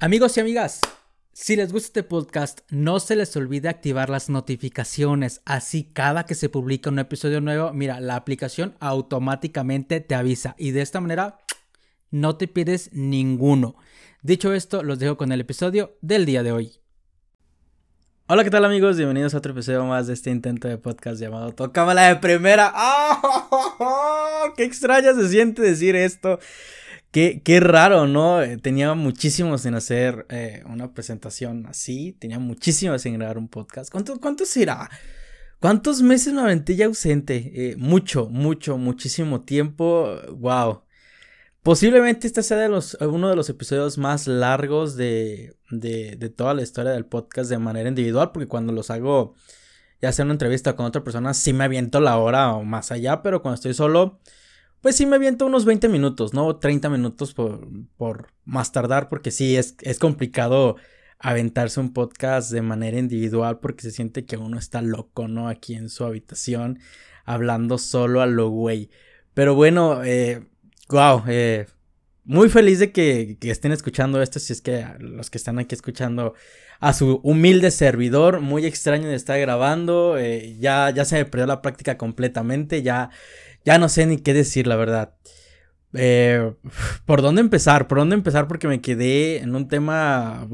Amigos y amigas, si les gusta este podcast, no se les olvide activar las notificaciones. Así cada que se publica un episodio nuevo, mira, la aplicación automáticamente te avisa y de esta manera no te pierdes ninguno. Dicho esto, los dejo con el episodio del día de hoy. Hola, ¿qué tal amigos? Bienvenidos a otro episodio más de este intento de podcast llamado Tocámala de primera. ¡Oh! ¡Qué extraña se siente decir esto! Qué, qué raro, ¿no? Eh, tenía muchísimos en hacer eh, una presentación así, tenía muchísimos en grabar un podcast. ¿Cuánto, cuánto será? ¿Cuántos meses me aventé ya ausente? Eh, mucho, mucho, muchísimo tiempo. Wow. Posiblemente este sea de los, uno de los episodios más largos de, de, de toda la historia del podcast de manera individual, porque cuando los hago, ya sea una entrevista con otra persona, sí me aviento la hora o más allá, pero cuando estoy solo pues sí me aviento unos 20 minutos, ¿no? 30 minutos por, por más tardar, porque sí, es, es complicado aventarse un podcast de manera individual porque se siente que uno está loco, ¿no? Aquí en su habitación, hablando solo a lo güey. Pero bueno, eh, wow, eh, muy feliz de que, estén escuchando esto, si es que los que están aquí escuchando a su humilde servidor, muy extraño de estar grabando, eh, ya, ya se me perdió la práctica completamente, ya ya no sé ni qué decir, la verdad. Eh, ¿Por dónde empezar? ¿Por dónde empezar? Porque me quedé en un tema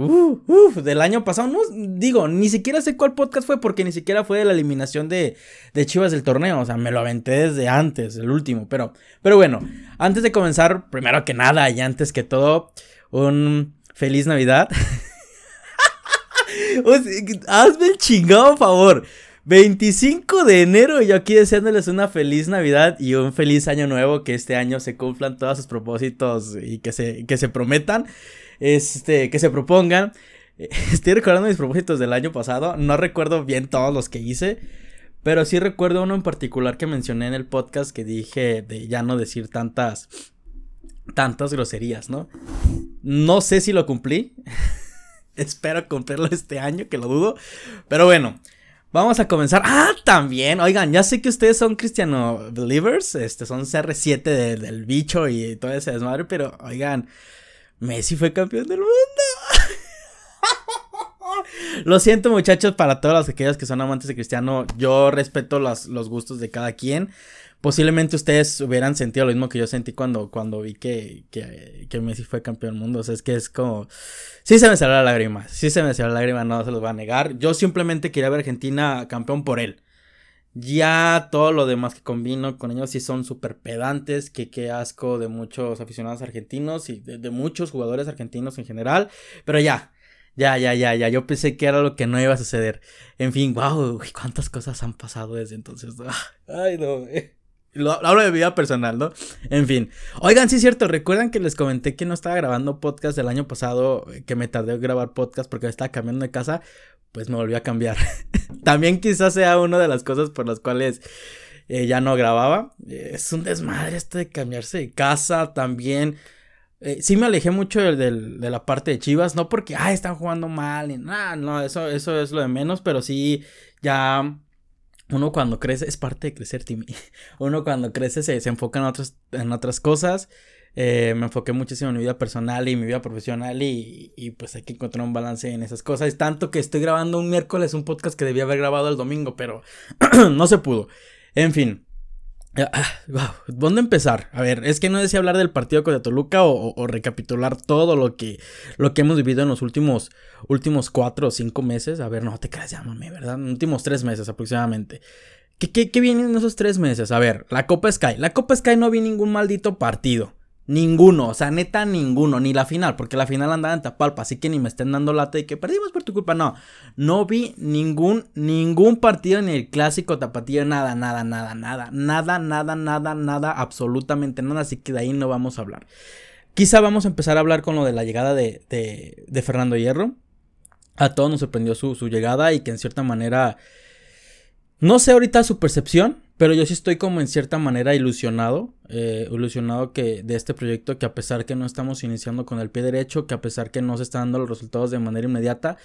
del año pasado. No digo, ni siquiera sé cuál podcast fue porque ni siquiera fue de la eliminación de, de Chivas del torneo. O sea, me lo aventé desde antes, el último. Pero, pero bueno, antes de comenzar, primero que nada y antes que todo, un feliz Navidad. Hazme el chingado favor. 25 de enero, yo aquí deseándoles una feliz Navidad y un feliz año nuevo, que este año se cumplan todos sus propósitos y que se, que se prometan, este, que se propongan. Estoy recordando mis propósitos del año pasado, no recuerdo bien todos los que hice, pero sí recuerdo uno en particular que mencioné en el podcast que dije de ya no decir tantas, tantas groserías, ¿no? No sé si lo cumplí. Espero cumplirlo este año, que lo dudo. Pero bueno, Vamos a comenzar. Ah, también. Oigan, ya sé que ustedes son cristiano believers. Este, son CR7 del bicho y todo ese desmadre. Pero, oigan, Messi fue campeón del mundo. Lo siento, muchachos, para todos aquellos que son amantes de Cristiano. Yo respeto los, los gustos de cada quien posiblemente ustedes hubieran sentido lo mismo que yo sentí cuando, cuando vi que, que, Messi fue campeón del mundo. O sea, es que es como. Sí se me salió la lágrima. Sí se me salió la lágrima, no se los voy a negar. Yo simplemente quería ver a Argentina campeón por él. Ya todo lo demás que combino con ellos sí son súper pedantes. Que qué asco de muchos aficionados argentinos y de, muchos jugadores argentinos en general. Pero ya, ya, ya, ya, ya. Yo pensé que era lo que no iba a suceder. En fin, wow, cuántas cosas han pasado desde entonces. Ay, no. Eh. Lo, hablo de vida personal, ¿no? En fin. Oigan, sí es cierto, recuerdan que les comenté que no estaba grabando podcast el año pasado, eh, que me tardé en grabar podcast porque estaba cambiando de casa, pues me volví a cambiar. También quizás sea una de las cosas por las cuales eh, ya no grababa. es un desmadre esto de cambiarse de casa también. Eh, sí me alejé mucho de, de, la parte de Chivas, no porque, ah, están jugando mal, nada, no, eso, eso es lo de menos, pero sí ya uno cuando crece, es parte de crecer, Timmy. Uno cuando crece se, se enfoca en, otros, en otras cosas. Eh, me enfoqué muchísimo en mi vida personal y mi vida profesional y, y, pues hay que encontrar un balance en esas cosas. Tanto que estoy grabando un miércoles un podcast que debía haber grabado el domingo, pero no se pudo. En fin, Ah, ¿Dónde empezar? A ver, es que no decía hablar del partido contra Toluca o, recapitular todo lo que, lo que hemos vivido en los últimos, últimos cuatro o cinco meses. A ver, no te creas, llámame, ¿verdad? En los últimos tres meses aproximadamente. ¿Qué, qué, qué viene en esos tres meses? A ver, la Copa Sky. La Copa Sky no vi ningún maldito partido. Ninguno, o sea, neta ninguno, ni la final, porque la final andaba en Tapalpa, así que ni me estén dando lata y que perdimos por tu culpa, no. No vi ningún, ningún partido ni el clásico tapatío, nada, nada, nada, nada, nada, nada, nada, nada, absolutamente nada, así que de ahí no vamos a hablar. Quizá vamos a empezar a hablar con lo de la llegada de, de, de Fernando Hierro. A todos nos sorprendió su, su llegada y que en cierta manera, no sé ahorita su percepción, pero yo sí estoy como en cierta manera ilusionado, eh, ilusionado que de este proyecto, que a pesar que no estamos iniciando con el pie derecho, que a pesar que no se están dando los resultados de manera inmediata,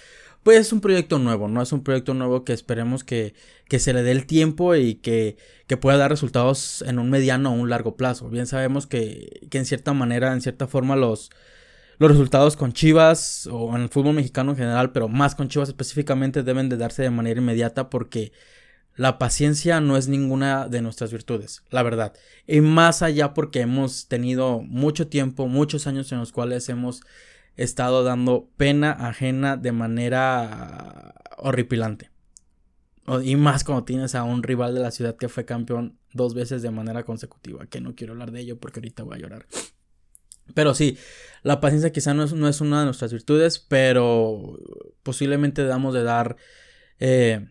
pues es un proyecto nuevo, ¿no? Es un proyecto nuevo que esperemos que, que se le dé el tiempo y que, que, pueda dar resultados en un mediano o un largo plazo. Bien sabemos que, que en cierta manera, en cierta forma, los, los resultados con Chivas o en el fútbol mexicano en general, pero más con Chivas específicamente deben de darse de manera inmediata porque la paciencia no es ninguna de nuestras virtudes, la verdad. Y más allá porque hemos tenido mucho tiempo, muchos años en los cuales hemos estado dando pena ajena de manera horripilante. Y más cuando tienes a un rival de la ciudad que fue campeón dos veces de manera consecutiva, que no quiero hablar de ello porque ahorita voy a llorar. Pero sí, la paciencia quizá no es, una de nuestras virtudes, pero posiblemente debamos de dar eh,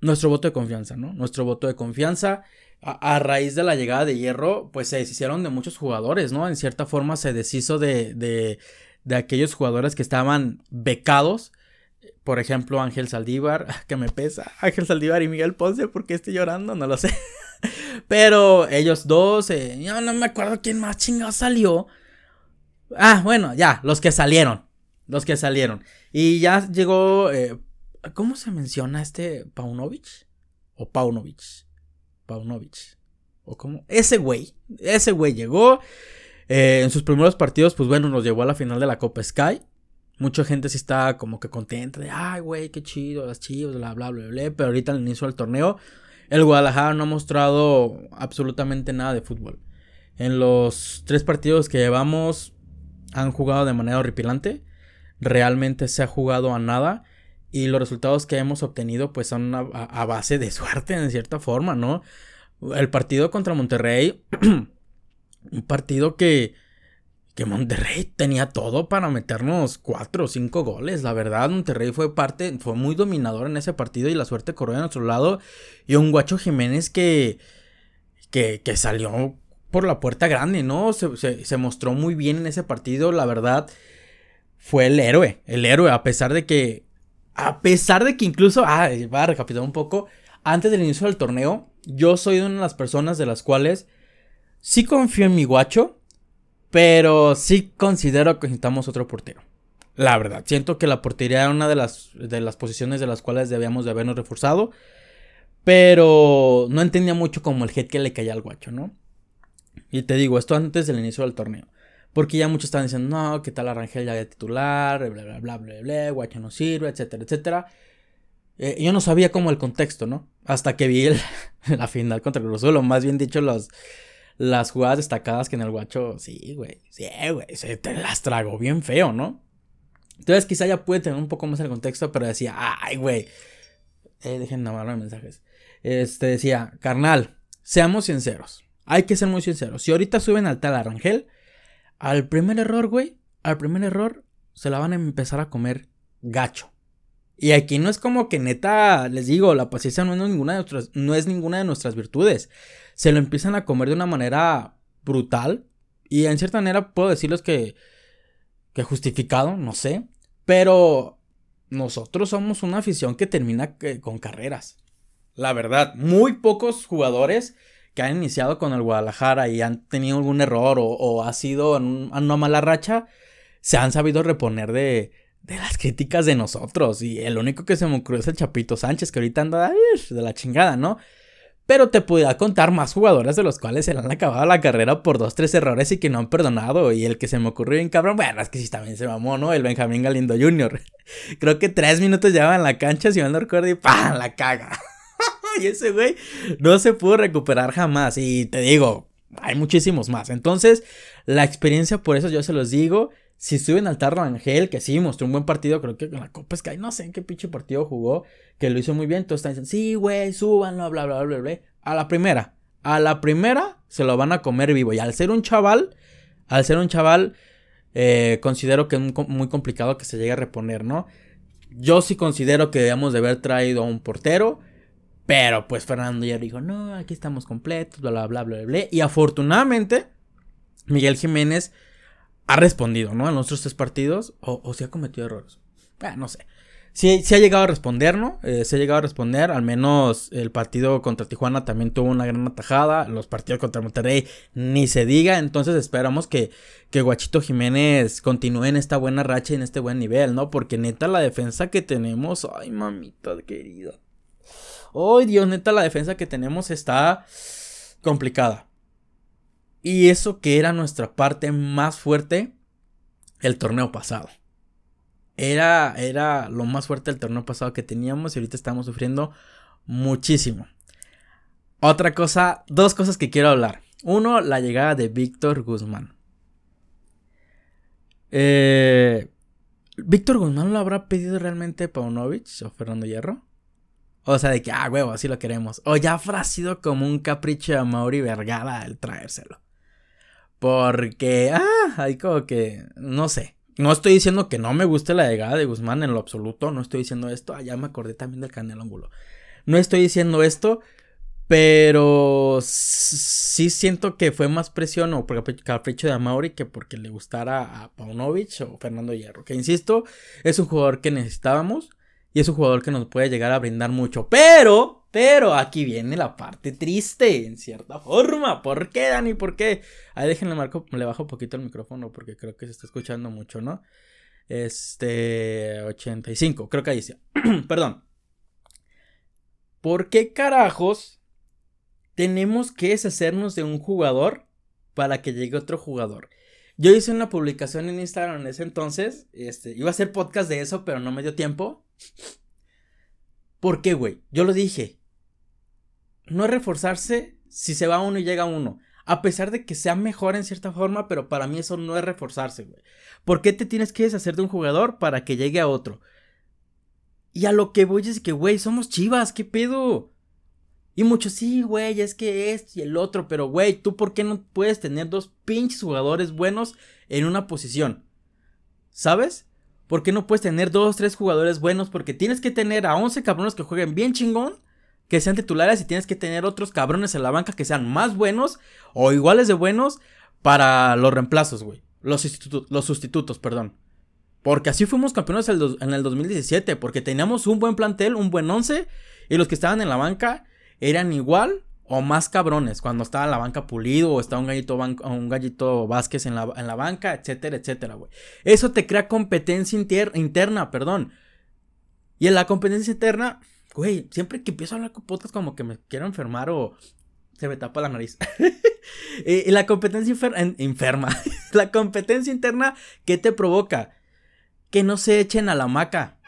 nuestro voto de confianza, ¿no? Nuestro voto de confianza. A, raíz de la llegada de Hierro, pues se deshicieron de muchos jugadores, ¿no? En cierta forma se deshizo de, de, de aquellos jugadores que estaban becados. Por ejemplo, Ángel Saldívar, que me pesa. Ángel Saldívar y Miguel Ponce, ¿por qué estoy llorando? No lo sé. Pero ellos dos, eh, yo no me acuerdo quién más chingado salió. Ah, bueno, ya, los que salieron. Los que salieron. Y ya llegó. Eh, ¿Cómo se menciona este Paunovic? O Paunovic. Paunovic. O cómo. Ese güey. Ese güey llegó. Eh, en sus primeros partidos, pues bueno, nos llevó a la final de la Copa Sky. Mucha gente sí está como que contenta de, ay, güey, qué chido, las chivas, bla, bla, bla, bla. Pero ahorita al inicio del torneo, el Guadalajara no ha mostrado absolutamente nada de fútbol. En los tres partidos que llevamos han jugado de manera horripilante. Realmente se ha jugado a nada. Y los resultados que hemos obtenido pues son a, base de suerte en cierta forma, ¿no? El partido contra Monterrey. un partido que que Monterrey tenía todo para meternos cuatro o cinco goles. La verdad, Monterrey fue parte, fue muy dominador en ese partido y la suerte corrió de nuestro lado. Y un Guacho Jiménez que, que, que salió por la puerta grande, ¿no? Se, se, mostró muy bien en ese partido. La verdad, fue el héroe, el héroe, a pesar de que, a pesar de que incluso, ah, va a recapitular un poco, antes del inicio del torneo, yo soy una de las personas de las cuales sí confío en mi Guacho pero sí considero que necesitamos otro portero. La verdad, siento que la portería era una de las, de las posiciones de las cuales debíamos de habernos reforzado. Pero no entendía mucho como el head que le caía al guacho, ¿no? Y te digo, esto antes del inicio del torneo. Porque ya muchos estaban diciendo, no, ¿qué tal Arrangel ya de titular? Bla, bla, bla, bla, bla, no sirve, etcétera, etcétera. Eh, yo no sabía como el contexto, ¿no? Hasta que vi la final contra Cruz o más bien dicho, los, las jugadas destacadas que en el guacho, sí, güey, sí, güey, se te las trago bien feo, ¿no? Entonces quizá ya puede tener un poco más el contexto, pero decía, ay, güey, eh, dejen de los mensajes. Este decía, carnal, seamos sinceros, hay que ser muy sinceros. Si ahorita suben al tal Arangel, al primer error, güey, al primer error, se la van a empezar a comer gacho. Y aquí no es como que neta, les digo, la paciencia no es ninguna de nuestras, no es ninguna de nuestras virtudes. Se lo empiezan a comer de una manera brutal. Y en cierta manera puedo decirles que, que justificado, no sé. Pero nosotros somos una afición que termina con carreras. La verdad, muy pocos jugadores que han iniciado con el Guadalajara y han tenido algún error o, ha sido en una mala racha, se han sabido reponer de, de las críticas de nosotros. Y el único que se me ocurrió es el Chapito Sánchez, que ahorita anda de la chingada, ¿no? Pero te pudiera contar más jugadores de los cuales se le han acabado la carrera por dos, tres errores y que no han perdonado. Y el que se me ocurrió bien cabrón, bueno, es que sí también se mamó, ¿no? El Benjamín Galindo Jr. Creo que tres minutos llevaba en la cancha, si mal no recuerdo, y ¡pam! La caga. y ese güey no se pudo recuperar jamás. Y te digo, hay muchísimos más. Entonces, la experiencia, por eso yo se los digo, si suben al Tarro que sí, mostró un buen partido, creo que en la Copa Sky, no sé en qué pinche partido jugó, que lo hizo muy bien, todos están diciendo, sí, güey, súbanlo, bla, bla, bla, bla, a la primera, a la primera se lo van a comer vivo, y al ser un chaval, al ser un chaval, eh, considero que es muy complicado que se llegue a reponer, ¿no? Yo sí considero que debemos de haber traído a un portero, pero pues Fernando ya dijo, no, aquí estamos completos, bla, bla, bla, bla, bla, y afortunadamente, Miguel Jiménez ha respondido, ¿no? Los otros tres partidos, o, o si ha cometido errores. Ah, no sé. Sí, sí ha llegado a responder, ¿no? Eh, se ha llegado a responder. Al menos el partido contra Tijuana también tuvo una gran atajada. Los partidos contra Monterrey ni se diga. Entonces esperamos que, que Guachito Jiménez continúe en esta buena racha y en este buen nivel, ¿no? Porque neta la defensa que tenemos. Ay, mamita querida. Ay, Dios, neta la defensa que tenemos está complicada. Y eso que era nuestra parte más fuerte, el torneo pasado. Era, era lo más fuerte del torneo pasado que teníamos y ahorita estamos sufriendo muchísimo. Otra cosa, dos cosas que quiero hablar. Uno, la llegada de Víctor Guzmán. Eh, ¿Víctor Guzmán lo habrá pedido realmente Paunovic o Fernando Hierro? O sea, de que, ah, huevo, así lo queremos. O ya habrá sido como un capricho de Mauri Vergara el traérselo. Porque, ah, hay como que, no sé. No estoy diciendo que no me guste la llegada de Guzmán en lo absoluto. No estoy diciendo esto. Ah, ya me acordé también del Canelo Ángulo. No estoy diciendo esto. Pero sí siento que fue más presión o capricho de Amauri que porque le gustara a Paunovic o Fernando Hierro. Que insisto, es un jugador que necesitábamos y es un jugador que nos puede llegar a brindar mucho. Pero, pero aquí viene la parte triste, en cierta forma. ¿Por qué, Dani? ¿Por qué? Ahí déjenle marco, le bajo un poquito el micrófono porque creo que se está escuchando mucho, ¿no? Este, 85, creo que ahí sí. Perdón. ¿Por qué carajos tenemos que deshacernos de un jugador para que llegue otro jugador. Yo hice una publicación en Instagram en ese entonces. Este, iba a hacer podcast de eso, pero no me dio tiempo. ¿Por qué, güey? Yo lo dije. No es reforzarse si se va uno y llega uno. A pesar de que sea mejor en cierta forma, pero para mí eso no es reforzarse, güey. ¿Por qué te tienes que deshacer de un jugador para que llegue a otro? Y a lo que voy es que, güey, somos chivas, ¿qué pedo? Y muchos, sí, güey, es que esto y el otro, pero güey, ¿tú por qué no puedes tener dos pinches jugadores buenos en una posición? ¿Sabes? ¿Por qué no puedes tener dos, tres jugadores buenos? Porque tienes que tener a 11 cabrones que jueguen bien chingón, que sean titulares y tienes que tener otros cabrones en la banca que sean más buenos o iguales de buenos para los reemplazos, güey. Los, sustitutos, los sustitutos, perdón. Porque así fuimos campeones en el 2017, porque teníamos un buen plantel, un buen 11, y los que estaban en la banca eran igual o más cabrones cuando estaba la banca pulido o estaba un gallito, un gallito Vázquez en la, en la banca, etcétera, etcétera, güey. Eso te crea competencia interna, perdón. Y en la competencia interna, güey, siempre que empiezo a hablar con como que me quiero enfermar o se me tapa la nariz. y, la competencia enferma, la competencia interna, ¿qué te provoca? Que no se echen a la maca.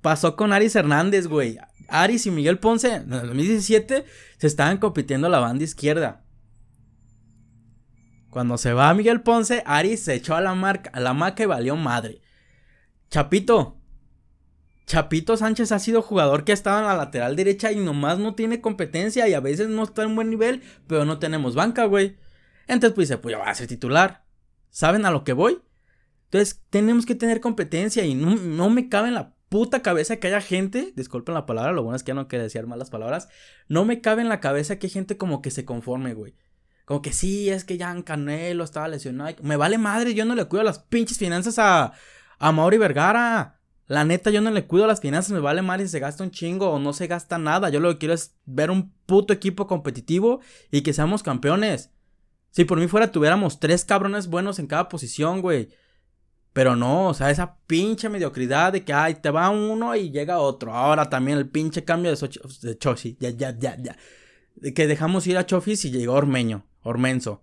Pasó con Aris Hernández, güey. Aris y Miguel Ponce en el 2017 se estaban compitiendo la banda izquierda. Cuando se va Miguel Ponce, Aris se echó a la, marca, a la maca y valió madre. Chapito. Chapito Sánchez ha sido jugador que ha estado en la lateral derecha y nomás no tiene competencia y a veces no está en buen nivel, pero no tenemos banca, güey. Entonces pues dice, pues ya va a ser titular. ¿Saben a lo que voy? Entonces tenemos que tener competencia y no, no me cabe en la puta cabeza que haya gente, disculpen la palabra, lo bueno es que ya no quiero decir malas palabras, no me cabe en la cabeza que hay gente como que se conforme, güey. Como que sí, es que ya en Canelo estaba lesionado. Me vale madre, yo no le cuido las pinches finanzas a, a Mauri Vergara. La neta, yo no le cuido las finanzas, me vale madre si se gasta un chingo o no se gasta nada. Yo lo que quiero es ver un puto equipo competitivo y que seamos campeones. Si por mí fuera, tuviéramos tres cabrones buenos en cada posición, güey. Pero no, o sea, esa pinche mediocridad de que, ay, te va uno y llega otro. Ahora también el pinche cambio de, Chofi, ya, ya, ya, ya. De que dejamos ir a Chofis y llegó Ormeño, Ormenzo.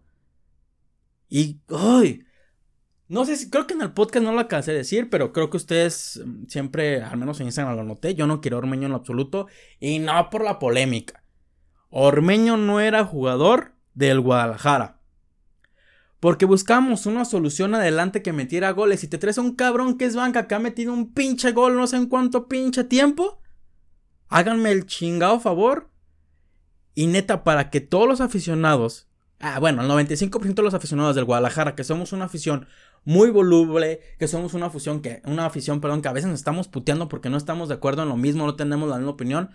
Y, ay, no sé si, creo que en el podcast no lo alcancé a decir, pero creo que ustedes mm, siempre, al menos en Instagram lo noté, yo no quiero Ormeño en lo absoluto, y no por la polémica. Ormeño no era jugador del Guadalajara. Porque buscamos una solución adelante que metiera goles. Y te traes a un cabrón que es banca que ha metido un pinche gol no sé en cuánto pinche tiempo. Háganme el chingado favor. Y neta, para que todos los aficionados. Ah, bueno, el 95% de los aficionados del Guadalajara, que somos una afición muy voluble, que somos una afición que, una afición, perdón, que a veces nos estamos puteando porque no estamos de acuerdo en lo mismo, no tenemos la misma opinión.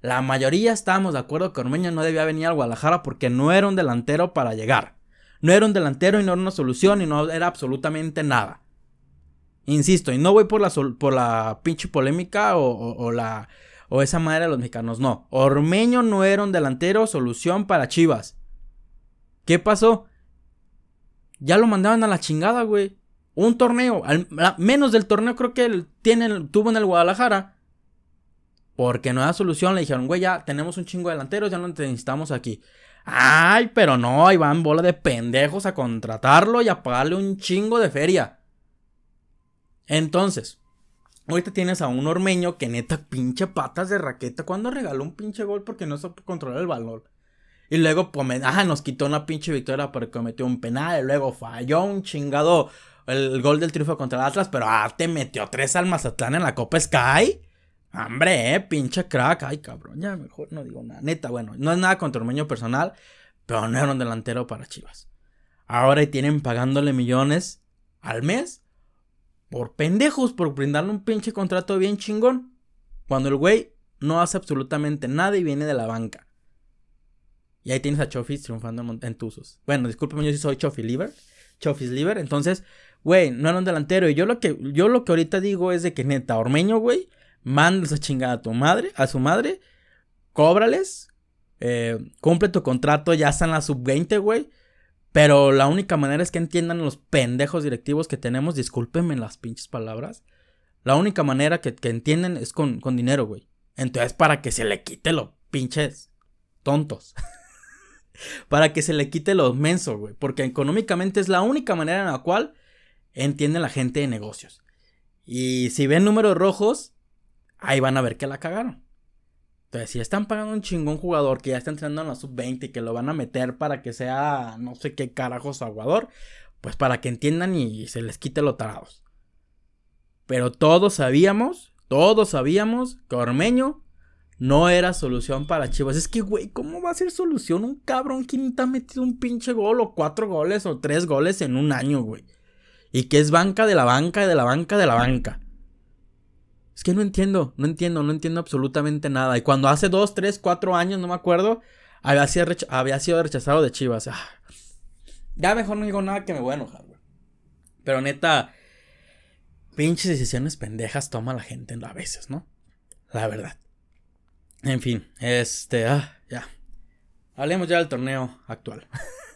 La mayoría estábamos de acuerdo que Ormeño no debía venir al Guadalajara porque no era un delantero para llegar. No era un delantero y no era una solución y no era absolutamente nada. Insisto, y no voy por la, por la pinche polémica o, la o esa madre de los mexicanos. No, Ormeño no era un delantero solución para Chivas. ¿Qué pasó? Ya lo mandaban a la chingada, güey. Un torneo, menos del torneo creo que él tuvo en el Guadalajara. Porque no era solución, le dijeron, güey, ya tenemos un chingo de delanteros, ya no necesitamos aquí. Ay, pero no, ahí van bola de pendejos a contratarlo y a pagarle un chingo de feria. Entonces, ahorita tienes a un ormeño que neta pinche patas de raqueta. cuando regaló un pinche gol porque no supo controlar el balón? Y luego, pues, ajá, nos quitó una pinche victoria porque cometió un penal. Y luego falló un chingado el gol del triunfo contra el Atlas. Pero ah, te metió tres al Mazatlán en la Copa Sky. Hombre, eh, pinche crack. Ay, cabrón, ya mejor no digo nada. Neta, bueno, no es nada contra Ormeño personal. Pero no era un delantero para Chivas. Ahora tienen pagándole millones al mes por pendejos, por brindarle un pinche contrato bien chingón. Cuando el güey no hace absolutamente nada y viene de la banca. Y ahí tienes a Chofis triunfando en, Tuzos. Bueno, discúlpeme, yo sí soy Chofi Liver. Chofis Liver. Entonces, güey, no era un delantero. Y yo lo que, yo lo que ahorita digo es de que neta, Ormeño, güey, manda esa chingada a tu madre, a su madre, cóbrales, eh, cumple tu contrato, ya están la sub-20, güey. Pero la única manera es que entiendan los pendejos directivos que tenemos, discúlpenme las pinches palabras. La única manera que, que entienden es con, con dinero, güey. Entonces, para que se le quite los pinches tontos. para que se le quite lo menso, güey. Porque económicamente es la única manera en la cual entiende la gente de negocios. Y si ven números rojos, ahí van a ver que la cagaron. Entonces, si están pagando un chingón jugador que ya está entrando en la sub-20 y que lo van a meter para que sea no sé qué carajos aguador, pues para que entiendan y se les quite lo tarados. Pero todos sabíamos, todos sabíamos que Ormeño no era solución para Chivas. Es que, güey, ¿cómo va a ser solución un cabrón que ni te ha metido un pinche gol o cuatro goles o tres goles en un año, güey? Y que es banca de la banca de la banca de la banca. Es que no entiendo, no entiendo, no entiendo absolutamente nada. Y cuando hace dos, tres, cuatro años, no me acuerdo, había sido, rechazado de Chivas. Ah, ya mejor no digo nada que me voy a enojar, güey. Pero neta, pinches decisiones pendejas toma la gente a veces, ¿no? La verdad. En fin, este, ah, ya. Hablemos ya del torneo actual.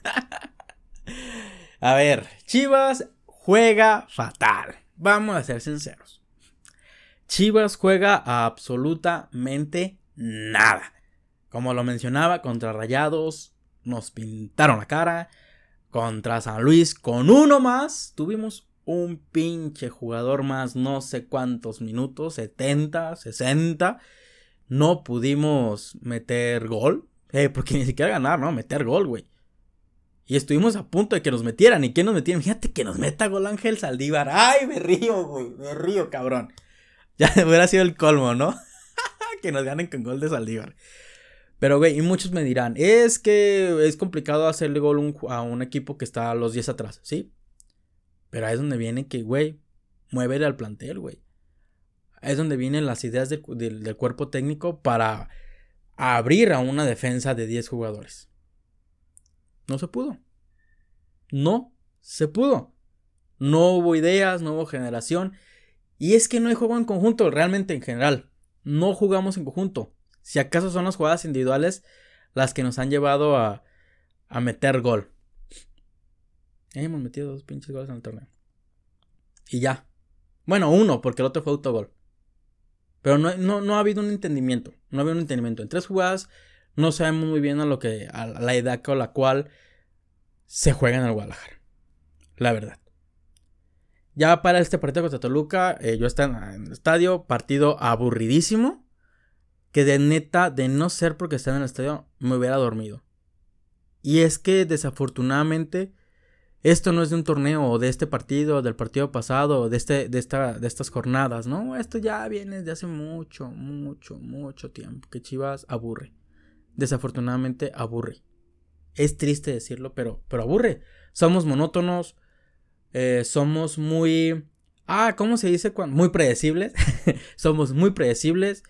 a ver, Chivas juega fatal. Vamos a ser sinceros. Chivas juega absolutamente nada. Como lo mencionaba, contra Rayados nos pintaron la cara. Contra San Luis con uno más tuvimos un pinche jugador más, no sé cuántos minutos, 70, 60 no pudimos meter gol. Eh, porque ni siquiera ganar, ¿no? Meter gol, güey. Y estuvimos a punto de que nos metieran. ¿Y quién nos metieron? Fíjate que nos meta gol Ángel Saldívar. ¡Ay, me río, güey! Me río, cabrón. Ya hubiera sido el colmo, ¿no? que nos ganen con gol de Saldívar. Pero, güey, y muchos me dirán, es que es complicado hacerle gol a un equipo que está a los 10 atrás, ¿sí? Pero ahí es donde viene que, güey, muévele al plantel, güey es donde vienen las ideas del cuerpo técnico para abrir a una defensa de 10 jugadores. No se pudo. No se pudo. No hubo ideas, no hubo generación. Y es que no hay juego en conjunto, realmente en general. No jugamos en conjunto. Si acaso son las jugadas individuales las que nos han llevado a, a meter gol. Hemos metido dos pinches goles en el torneo. Y ya. Bueno, uno, porque el otro fue autogol. Pero no, no, ha habido un entendimiento. No ha habido un entendimiento. En tres jugadas no sabemos muy bien a lo que. a la edad con la cual se juega en el Guadalajara. La verdad. Ya para este partido contra Toluca, eh, yo estaba en el estadio, partido aburridísimo. Que de neta, de no ser porque estaba en el estadio, me hubiera dormido. Y es que desafortunadamente esto no es de un torneo o de este partido, del partido pasado, de, este, de, esta, de estas jornadas, ¿no? Esto ya viene de hace mucho, mucho, mucho tiempo que Chivas aburre. Desafortunadamente aburre. Es triste decirlo, pero, pero aburre. Somos monótonos, eh, somos muy... Ah, ¿cómo se dice? Muy predecibles. somos muy predecibles.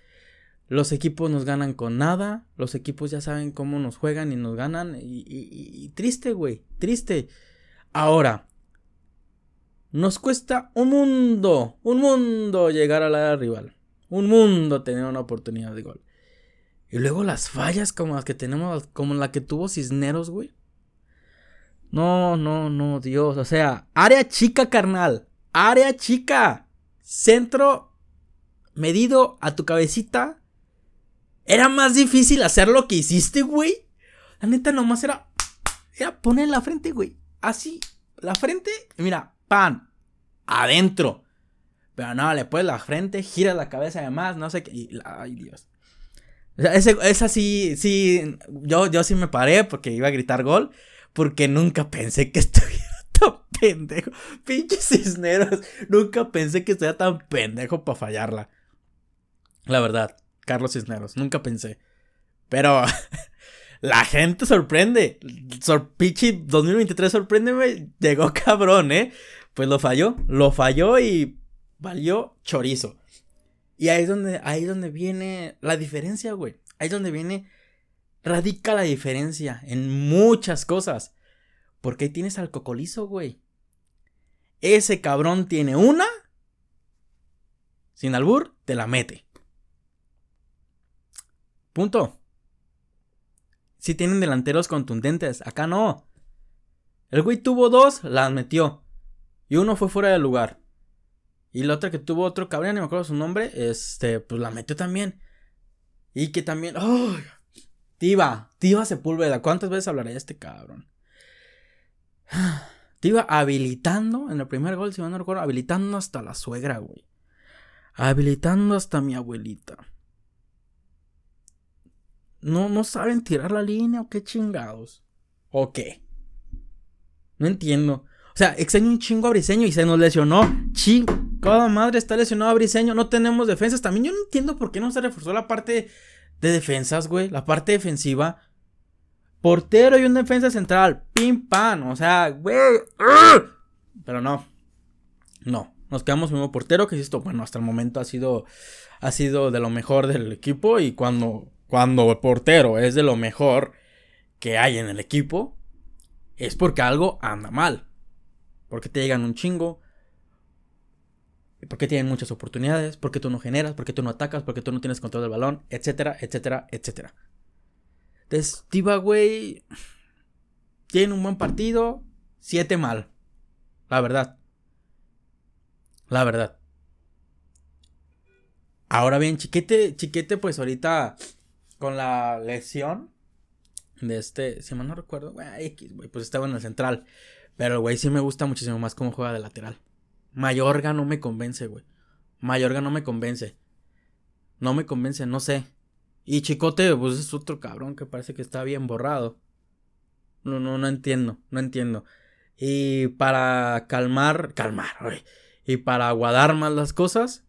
Los equipos nos ganan con nada. Los equipos ya saben cómo nos juegan y nos ganan. Y, y triste, güey. Triste. Ahora, nos cuesta un mundo, un mundo llegar a la rival. Un mundo tener una oportunidad de gol. Y luego las fallas como las que tenemos, como la que tuvo Cisneros, güey. No, no, no, Dios. O sea, área chica, carnal. Área chica. Centro medido a tu cabecita. Era más difícil hacer lo que hiciste, güey. La neta nomás era... Era poner la frente, güey así, la frente, mira, pan, adentro. Pero no, le pones la frente, gira la cabeza además, no sé qué. Y, ay, Dios. O sea, ese, esa sí, sí, yo, yo sí me paré porque iba a gritar gol, porque nunca pensé que estuviera tan pendejo. Pinches cisneros, nunca pensé que estuviera tan pendejo para fallarla. La verdad, Carlos Cisneros, nunca pensé. Pero la gente sorprende. Sor, Pichi 2023 sorpréndeme, llegó cabrón, ¿eh? Pues lo falló, lo falló y valió chorizo. Y ahí es donde, ahí es donde viene la diferencia, güey. Ahí es donde viene, radica la diferencia en muchas cosas. Porque ahí tienes al cocolizo, güey. Ese cabrón tiene una. Sin albur, te la mete. Punto. Si tienen delanteros contundentes, acá no. El güey tuvo dos, las metió. Y uno fue fuera de lugar. Y la otra que tuvo otro cabrón, no me acuerdo su nombre, este, pues la metió también. Y que también. Tiva, Tiva Sepúlveda, ¿cuántas veces hablaré de este cabrón? Tiva habilitando en el primer gol, si recuerdo, habilitando hasta la suegra, güey. Habilitando hasta mi abuelita. No, no saben tirar la línea o qué chingados. ¿O qué? No entiendo. O sea, extraño un chingo a Briseño y se nos lesionó. Chingada madre, está lesionado a Briseño. No tenemos defensas. También yo no entiendo por qué no se reforzó la parte de defensas, güey. La parte defensiva. Portero y un defensa central. Pim pam. O sea, güey. Pero no. No. Nos quedamos mismo portero. Que esto, bueno, hasta el momento ha sido. Ha sido de lo mejor del equipo. Y cuando cuando el portero es de lo mejor que hay en el equipo, es porque algo anda mal. Porque te llegan un chingo. Porque tienen muchas oportunidades. Porque tú no generas. Porque tú no atacas. Porque tú no tienes control del balón. Etcétera, etcétera, etcétera. Entonces, güey. Tiene un buen partido. Siete mal. La verdad. La verdad. Ahora bien, Chiquete, Chiquete, pues ahorita con la lesión de este, si mal no recuerdo, güey, pues estaba en el central. Pero, güey, sí me gusta muchísimo más cómo juega de lateral. Mayorga no me convence, güey. Mayorga no me convence. No me convence, no sé. Y Chicote, pues es otro cabrón que parece que está bien borrado. No, no, no entiendo, no entiendo. Y para calmar, calmar, güey. Y para aguadar más las cosas,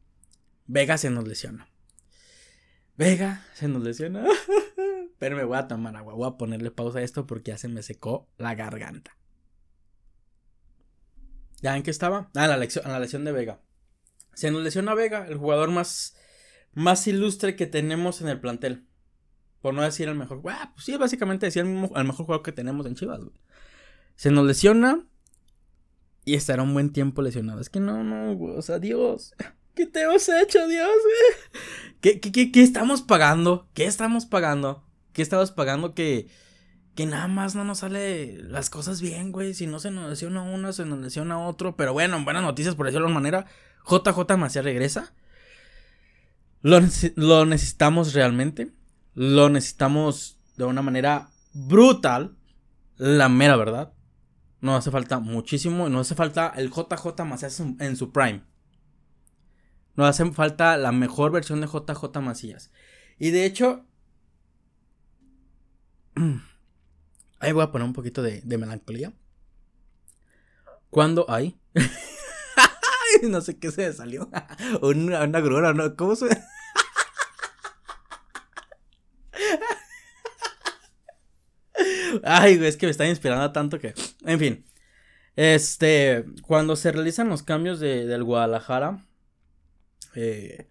Vega se nos lesiona. Vega se nos lesiona. Pero me voy a tomar agua. Voy a ponerle pausa a esto porque ya se me secó la garganta. ¿Ya en qué estaba? Ah, en la, la lesión de Vega. Se nos lesiona Vega, el jugador más, más ilustre que tenemos en el plantel. Por no decir el mejor. pues sí, básicamente decía el, mejor jugador que tenemos en Chivas, Se nos lesiona. Y estará un buen tiempo lesionado. Es que no, no, o sea, Dios. ¿Qué te hemos hecho, Dios? ¿Qué, qué, qué, estamos pagando? ¿Qué estamos pagando? ¿Qué estamos pagando que, que nada más no nos sale las cosas bien, güey? Si no se nos lesiona uno, se nos lesiona otro. Pero bueno, buenas noticias por decirlo de alguna manera. JJ Macías regresa. Lo, necesitamos realmente. Lo necesitamos de una manera brutal. La mera verdad. No hace falta muchísimo. No hace falta el JJ Macías en su prime. Nos hace falta la mejor versión de JJ Macías. Y de hecho. Ahí voy a poner un poquito de, melancolía. Cuando hay. no sé qué se salió. una, una grura, ¿no? ¿Cómo se.? Ay, güey, es que me está inspirando tanto que. En fin. Este. Cuando se realizan los cambios de, del Guadalajara eh,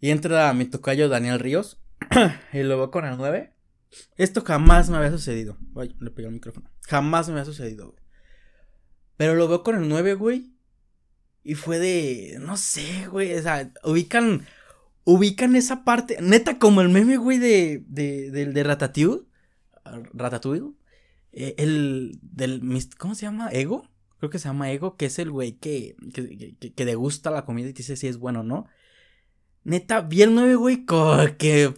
y entra mi tocayo Daniel Ríos. y luego con el 9. Esto jamás me había sucedido. Ay, le pegué el micrófono. Jamás me había sucedido, Pero lo veo con el 9, güey. Y fue de. No sé, güey. O sea, ubican. Ubican esa parte. Neta, como el meme, güey, de. de, de, de Ratatouille. Ratatouille. Eh, el. Del. ¿Cómo se llama? ¿Ego? creo que se llama Ego, que es el güey que, que, que, que degusta la comida y te dice si es bueno o no. Neta, vi el 9, güey, que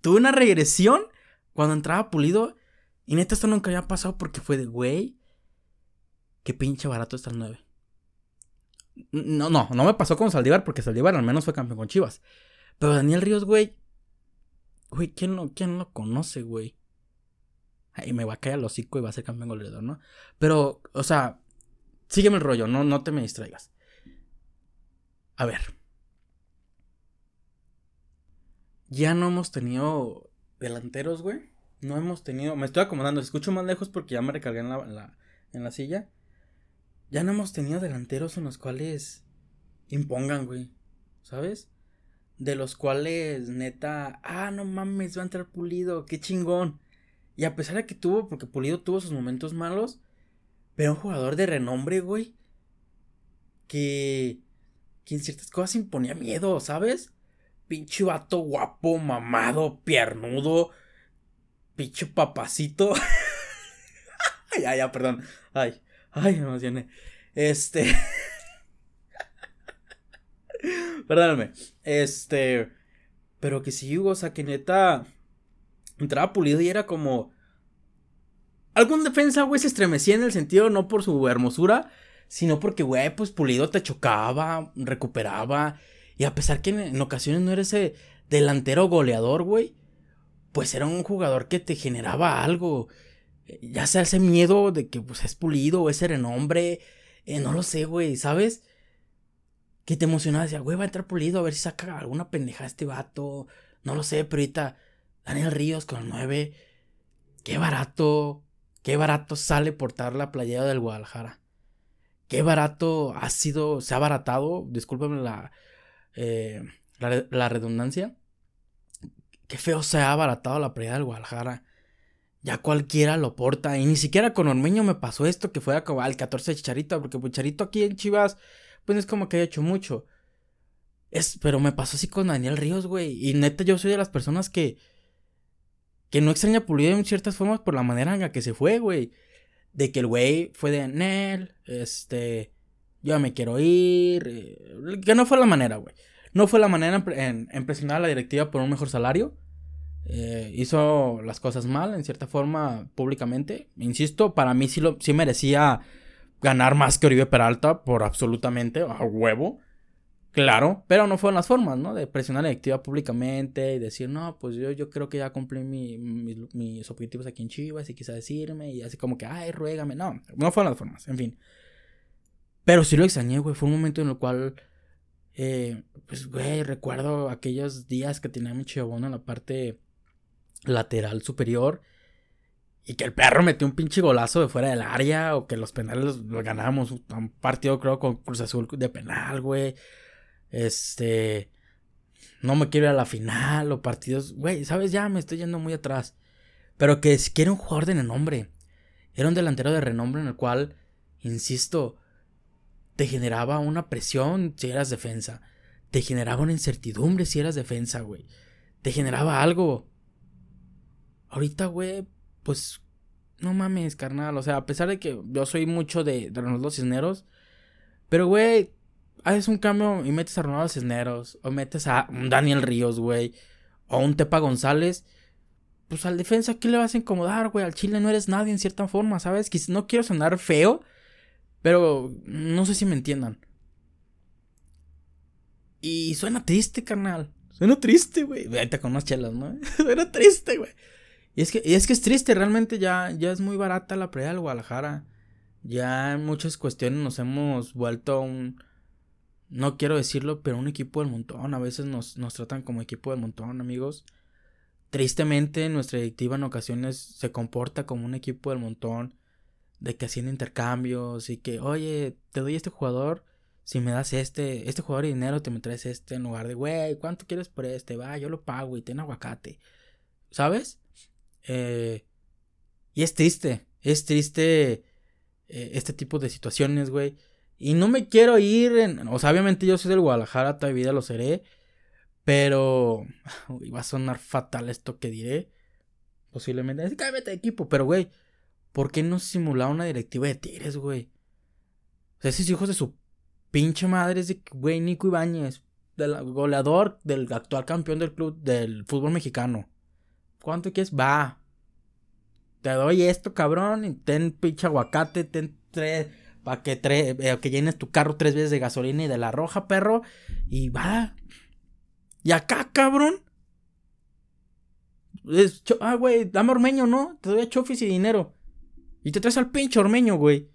tuve una regresión cuando entraba pulido. Y neta, esto nunca había pasado porque fue de, güey, qué pinche barato está el 9. No, no, no me pasó con Saldívar porque Saldívar al menos fue campeón con Chivas. Pero Daniel Ríos, güey. Güey, ¿quién lo, quién lo conoce, güey? Ahí me va a caer el hocico y va a ser campeón goleador, ¿no? Pero, o sea, sígueme el rollo, no, no te me distraigas. A ver. Ya no hemos tenido delanteros, güey. No hemos tenido. Me estoy acomodando. Escucho más lejos porque ya me recargué en la, en la silla. Ya no hemos tenido delanteros en los cuales impongan, güey. ¿Sabes? De los cuales, neta, ah, no mames, va a entrar Pulido, qué chingón. Y a pesar de que tuvo, porque Pulido tuvo sus momentos malos, pero un jugador de renombre, güey, que, que en ciertas cosas imponía miedo, ¿sabes? Pinche vato guapo, mamado, piernudo, pinche papacito. ya, ya, perdón. Ay, ay, me emocioné. Este. Perdóname. Este. Pero que sí, o sea, que neta. Entraba pulido y era como. Algún defensa, güey, se estremecía en el sentido no por su hermosura, sino porque, güey, pues pulido te chocaba, recuperaba. Y a pesar que en, ocasiones no era ese delantero goleador, güey, pues era un jugador que te generaba algo. Ya sea ese miedo de que pues es pulido ese renombre. Eh, no lo sé, güey, ¿sabes? Que te emocionaba, decía, güey, va a entrar pulido a ver si saca alguna pendeja este vato. No lo sé, pero ahorita Daniel Ríos con el 9. Qué barato, qué barato sale portar la playera del Guadalajara. Qué barato ha sido, se ha baratado, discúlpeme la, eh, la, redundancia. Qué feo se ha abaratado la playera del Guadalajara. Ya cualquiera lo porta. Y ni siquiera con Ormeño me pasó esto que fue a el 14 de Chicharito. Porque pues, Chicharito aquí en Chivas pues es como que haya hecho mucho. Es, pero me pasó así con Daniel Ríos, güey. Y neta, yo soy de las personas que. Que no extraña Pulido en ciertas formas por la manera en la que se fue, güey. De que el güey fue de Nel, este. Yo me quiero ir. Eh, que no fue la manera, güey. No fue la manera en, presionar a la directiva por un mejor salario. Eh, hizo las cosas mal, en cierta forma, públicamente. Insisto, para mí sí, lo, sí merecía ganar más que Oribe Peralta por absolutamente a huevo. Claro, pero no fueron las formas, ¿no? De presionar a la directiva públicamente y decir, no, pues yo, yo creo que ya cumplí mis objetivos aquí en Chivas y quizá decirme y así como que, ay, ruégame. No, no fueron las formas, en fin. Pero sí lo extrañé, güey. Fue un momento en el cual, eh, pues, güey, recuerdo aquellos días que tenía mi chivabono en la parte lateral superior y que el perro metió un pinche golazo de fuera del área. O que los penales los, ganábamos. Un partido, creo, con Cruz Azul de penal, güey. Este. No me quiero ir a la final. O partidos. Güey, ¿sabes? Ya me estoy yendo muy atrás. Pero que si quiere un jugador de renombre. Era un delantero de renombre en el cual, insisto, te generaba una presión si eras defensa. Te generaba una incertidumbre si eras defensa, güey. Te generaba algo. Ahorita, güey, pues, no mames, carnal. O sea, a pesar de que yo soy mucho de, de Ronaldo Cisneros, pero, güey, haces un cambio y metes a Ronaldo Cisneros, o metes a un Daniel Ríos, güey, o un Tepa González. Pues al defensa, ¿qué le vas a incomodar, güey? Al Chile no eres nadie en cierta forma, ¿sabes? Que no quiero sonar feo, pero no sé si me entiendan. Y suena triste, carnal. Suena triste, güey. Vete con unas chelas, ¿no? suena triste, güey. Y es que, y es que es triste, realmente ya, ya es muy barata la playa del Guadalajara. Ya en muchas cuestiones nos hemos vuelto un. No quiero decirlo, pero un equipo del montón. A veces nos, nos tratan como equipo del montón, amigos. Tristemente, nuestra directiva en ocasiones se comporta como un equipo del montón. De que haciendo intercambios y que, oye, te doy este jugador. Si me das este, este jugador de dinero, te me traes este en lugar de, güey, ¿cuánto quieres por este? Va, yo lo pago y ten aguacate. ¿Sabes? Eh, y es triste, es triste eh, este tipo de situaciones, güey. Y no me quiero ir en... O sea, obviamente yo soy del Guadalajara, toda mi vida lo seré. Pero... va a sonar fatal esto que diré. Posiblemente... Cállate de equipo. Pero, güey, ¿por qué no simular una directiva de Tigres, güey? O sea, esos hijos de su pinche madre es de, güey, Nico Ibáñez. Del goleador del actual campeón del club del fútbol mexicano. ¿Cuánto quieres? Va. Te doy esto, cabrón. Y ten pinche aguacate, ten tres para que, eh, que llenes tu carro tres veces de gasolina y de la roja, perro. Y va. Y acá, cabrón. ah, güey, dame ormeño, ¿no? Te doy a chofis y dinero. Y te traes al pinche ormeño, güey.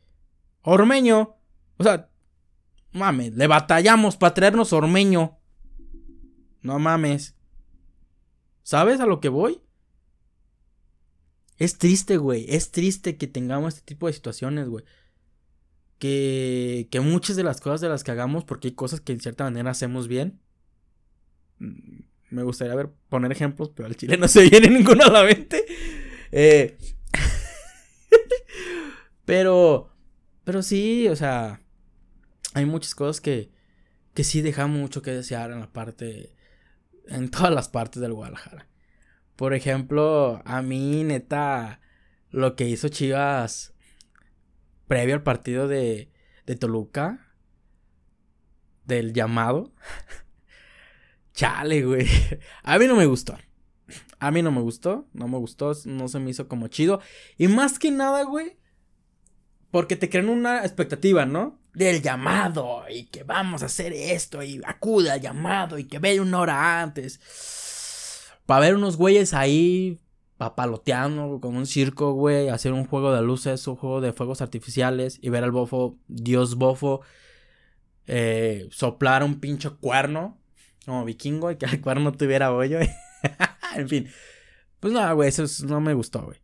Ormeño. O sea, mames, le batallamos para traernos ormeño. No mames. ¿Sabes a lo que voy? Es triste, güey. Es triste que tengamos este tipo de situaciones, güey. Que, que muchas de las cosas de las que hagamos, porque hay cosas que en cierta manera hacemos bien. Mm, me gustaría ver, poner ejemplos, pero al chile no se viene ninguno a la mente. Eh, pero, pero sí, o sea, hay muchas cosas que, que sí dejan mucho que desear en la parte, en todas las partes del Guadalajara. Por ejemplo, a mí, neta, lo que hizo Chivas previo al partido de, de Toluca, del llamado. Chale, güey. A mí no me gustó. A mí no me gustó, no me gustó, no se me hizo como chido. Y más que nada, güey, porque te crean una expectativa, ¿no? Del llamado y que vamos a hacer esto y acude al llamado y que ve una hora antes. Para ver unos güeyes ahí papaloteando con un circo, güey, hacer un juego de luces, un juego de fuegos artificiales y ver al bofo, Dios bofo, eh, soplar un pincho cuerno como vikingo y que el cuerno tuviera hoyo. en fin, pues nada, güey, eso no me gustó, güey.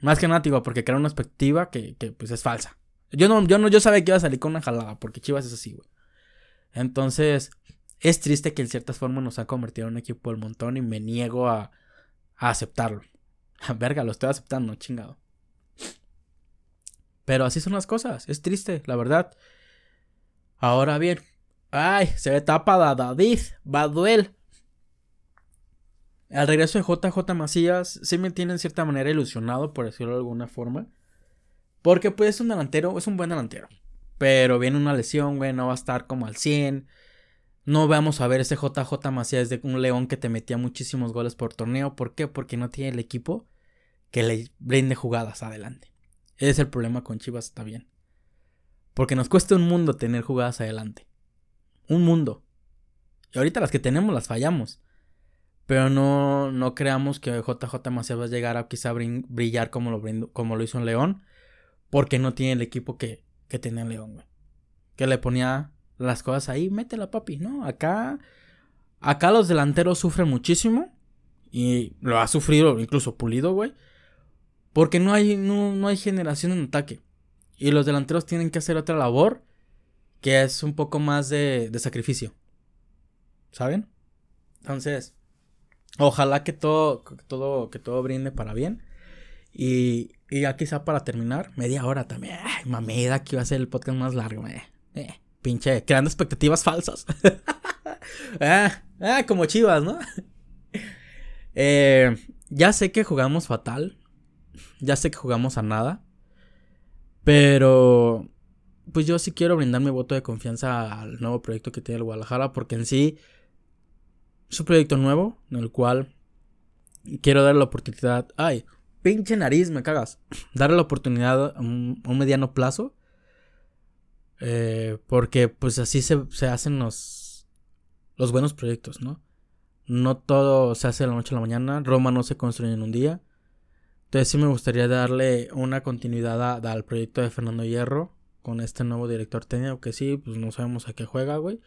Más que nada, digo, porque crea una expectativa que, que, pues es falsa. Yo no, yo no, yo sabía que iba a salir con una jalada, porque Chivas es así, güey. Entonces, es triste que en ciertas formas nos ha convertido en un equipo del montón y me niego a, aceptarlo. Verga, lo estoy aceptando, chingado. Pero así son las cosas, es triste, la verdad. Ahora bien, ay, se ve tapa David Baduel. Al regreso de JJ Macías, sí me tiene en cierta manera ilusionado, por decirlo de alguna forma. Porque pues es un delantero, es un buen delantero. Pero viene una lesión, güey, no va a estar como al 100. No vamos a ver ese JJ Macías de un León que te metía muchísimos goles por torneo. ¿Por qué? Porque no tiene el equipo que le brinde jugadas adelante. Ese es el problema con Chivas está bien. Porque nos cuesta un mundo tener jugadas adelante. Un mundo. Y ahorita las que tenemos las fallamos. Pero no, no creamos que JJ Macías va a llegar a quizá brillar como lo, como lo hizo en León. Porque no tiene el equipo que, que tenía en León, güey. Que le ponía las cosas ahí, métela, papi, ¿no? Acá, acá los delanteros sufren muchísimo. Y lo ha sufrido incluso Pulido, güey. Porque no hay, no, hay generación en ataque. Y los delanteros tienen que hacer otra labor. Que es un poco más de, de sacrificio. ¿Saben? Entonces, ojalá que todo, que todo, que todo brinde para bien. Y, y ya quizá para terminar, media hora también. Ay, mameda, que iba a ser el podcast más largo, eh. eh pinche, creando expectativas falsas. ah, ah, como chivas, ¿no? eh, ya sé que jugamos fatal. Ya sé que jugamos a nada. Pero, pues yo sí quiero brindar mi voto de confianza al nuevo proyecto que tiene el Guadalajara. Porque en sí es un proyecto nuevo en el cual quiero dar la oportunidad. Ay, pinche nariz, me cagas. Darle la oportunidad a un mediano plazo eh, porque pues así se, hacen los, los buenos proyectos, ¿no? No todo se hace de la noche a la mañana. Roma no se construye en un día. Entonces sí me gustaría darle una continuidad al proyecto de Fernando Hierro con este nuevo director técnico que sí, pues no sabemos a qué juega, güey.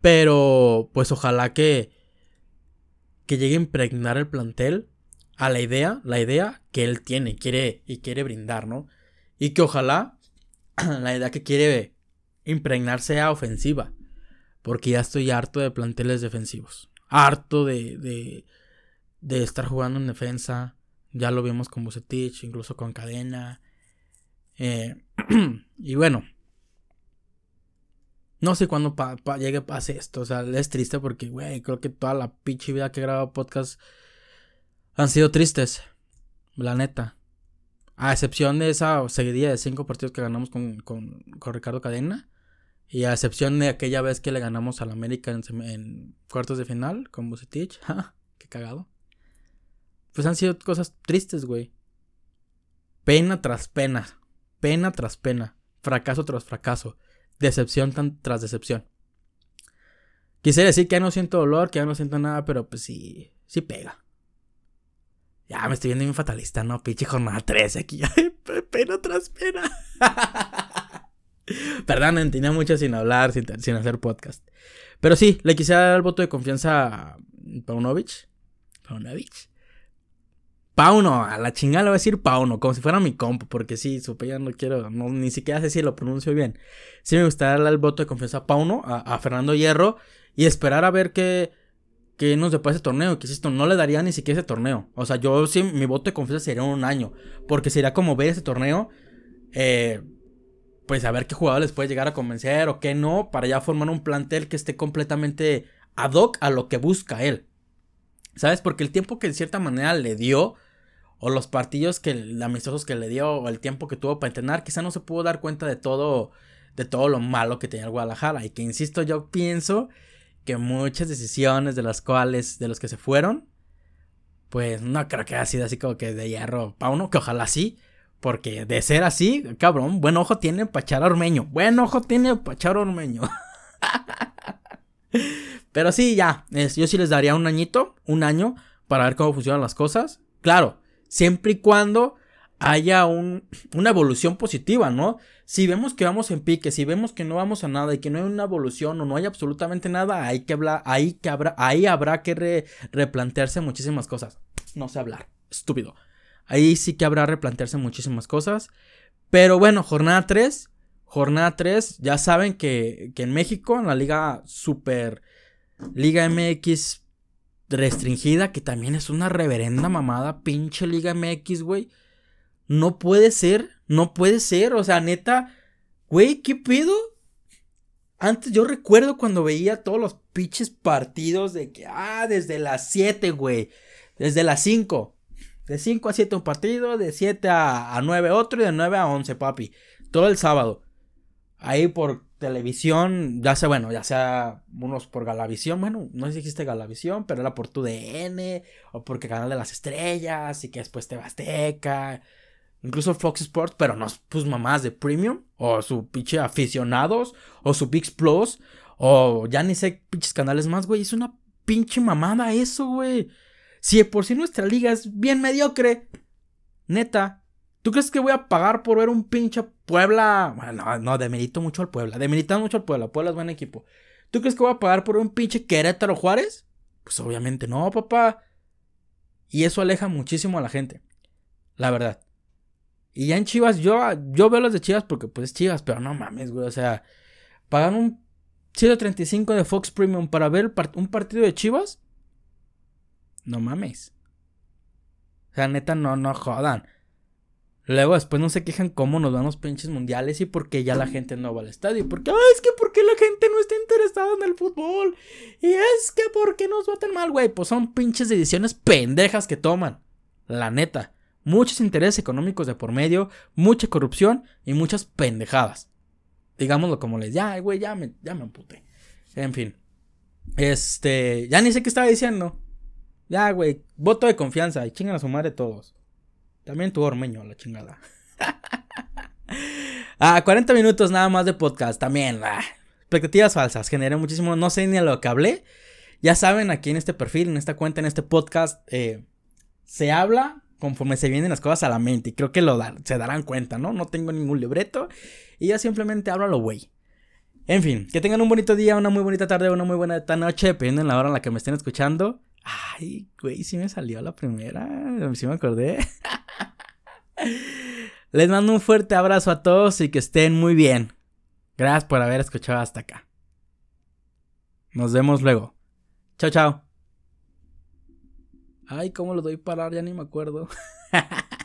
Pero pues ojalá que que llegue a impregnar el plantel a la idea, la idea que él tiene, quiere y quiere brindar, ¿no? Y que ojalá la idea que quiere impregnar sea ofensiva. Porque ya estoy harto de planteles defensivos. Harto de, de, de estar jugando en defensa. Ya lo vimos con Bucetich, incluso con Cadena. Eh, y bueno. No sé cuándo llegue a pase esto. O sea, es triste porque, güey, creo que toda la pinche vida que he grabado podcast han sido tristes. La neta. A excepción de esa seguidilla de cinco partidos que ganamos con, con, Ricardo Cadena. Y a excepción de aquella vez que le ganamos al América en, cuartos de final con Bucetich. Qué cagado. Pues han sido cosas tristes, güey. Pena tras pena. Pena tras pena. fracaso tras fracaso, decepción tras decepción. Quisiera decir que ya no siento dolor, que ya no siento nada, pero pues sí, sí pega. Ya me estoy viendo bien fatalista, ¿no? Pinche jornada 13 aquí. pena tras pena. Perdón, tenía mucho sin hablar, sin, hacer podcast. Pero sí, le quisiera dar el voto de confianza a Paunovic. Paunovic. Pauno, a la chingada le voy a decir Pauno, como si fuera mi compo, porque sí, supe ya no quiero, ni siquiera sé si lo pronuncio bien. Sí me gustaría darle el voto de confianza a Pauno, a, Fernando Hierro, y esperar a ver qué, que nos depara ese torneo. Que esto, no le daría ni siquiera ese torneo. O sea, yo sí, mi voto de confianza sería un año. Porque sería como ver ese torneo. Eh, pues a ver qué jugador les puede llegar a convencer o qué no. Para ya formar un plantel que esté completamente ad hoc a lo que busca él. ¿Sabes? Porque el tiempo que de cierta manera le dio. O los partidos que amistosos que le dio. O el tiempo que tuvo para entrenar. Quizá no se pudo dar cuenta de todo. De todo lo malo que tenía el Guadalajara. Y que insisto, yo pienso que muchas decisiones de las cuales, de los que se fueron, pues no creo que haya sido así como que de hierro Pauno, que ojalá sí, porque de ser así, cabrón, buen ojo tiene Pachar Ormeño, buen ojo tiene Pachar Ormeño. Pero sí, ya, yo sí les daría un añito, un año, para ver cómo funcionan las cosas. Claro, siempre y cuando haya un, una evolución positiva, ¿no? Si vemos que vamos en pique, si vemos que no vamos a nada y que no hay una evolución o no hay absolutamente nada, hay que hablar, ahí, que habrá, ahí habrá que replantearse muchísimas cosas. No sé hablar, estúpido. Ahí sí que habrá replantearse muchísimas cosas. Pero bueno, jornada 3. Jornada 3, ya saben que, que en México, en la liga super, Liga MX restringida, que también es una reverenda mamada, pinche Liga MX, güey no puede ser, no puede ser, o sea, neta, güey, ¿qué pedo? Antes yo recuerdo cuando veía todos los pinches partidos de que, ah, desde las 7, güey, desde las 5. De 5 a 7 un partido, de 7 a, a 9 otro y de 9 a 11, papi. Todo el sábado. Ahí por televisión, ya sea, bueno, ya sea unos por Galavisión, bueno, no sé si existe Galavisión, pero era por tu DN, o porque Canal de las Estrellas, y que después te Azteca, Incluso Fox Sports, pero no pues mamás de premium. O su pinche aficionados. O su Big Plus. O ya ni sé pinches canales más, güey. Es una pinche mamada eso, güey. Si por sí nuestra liga es bien mediocre. Neta. ¿Tú crees que voy a pagar por ver un pinche Puebla? Bueno, no, no, demerito mucho al Puebla. Demeritan mucho al Puebla. Puebla es buen equipo. ¿Tú crees que voy a pagar por un pinche Querétaro Juárez? Pues obviamente no, papá. Y eso aleja muchísimo a la gente. La verdad. Y ya en Chivas, yo, yo veo los de Chivas porque pues es Chivas, pero no mames, güey. O sea, pagar un 135 de Fox Premium para ver un partido de Chivas. No mames. O sea, neta, no, no jodan. Luego después no se quejan cómo nos van los pinches mundiales y porque ya la gente no va al estadio. Porque, ay, es que porque la gente no está interesada en el fútbol. Y es que porque nos va tan mal, güey. Pues son pinches decisiones pendejas que toman. La neta muchos intereses económicos de por medio, mucha corrupción y muchas pendejadas. Digámoslo como les, ya, güey, ya me, ya me amputé. En fin. Este, ya ni sé qué estaba diciendo. Ya, güey, voto de confianza y chingan a su madre todos. También tu ormeño, la chingada. ah, 40 minutos nada más de podcast, también. Ah, expectativas falsas, generé muchísimo, no sé ni a lo que hablé. Ya saben, aquí en este perfil, en esta cuenta, en este podcast, eh, se habla conforme se vienen las cosas a la mente. Y creo que lo se darán cuenta, ¿no? No tengo ningún libreto. Y ya simplemente hablo a lo güey. En fin, que tengan un bonito día, una muy bonita tarde, una muy buena noche, dependiendo de la hora en la que me estén escuchando. Ay, güey, sí me salió la primera. Sí me acordé. Les mando un fuerte abrazo a todos y que estén muy bien. Gracias por haber escuchado hasta acá. Nos vemos luego. Chao, chao. Ay, ¿cómo lo doy parar? Ya ni me acuerdo.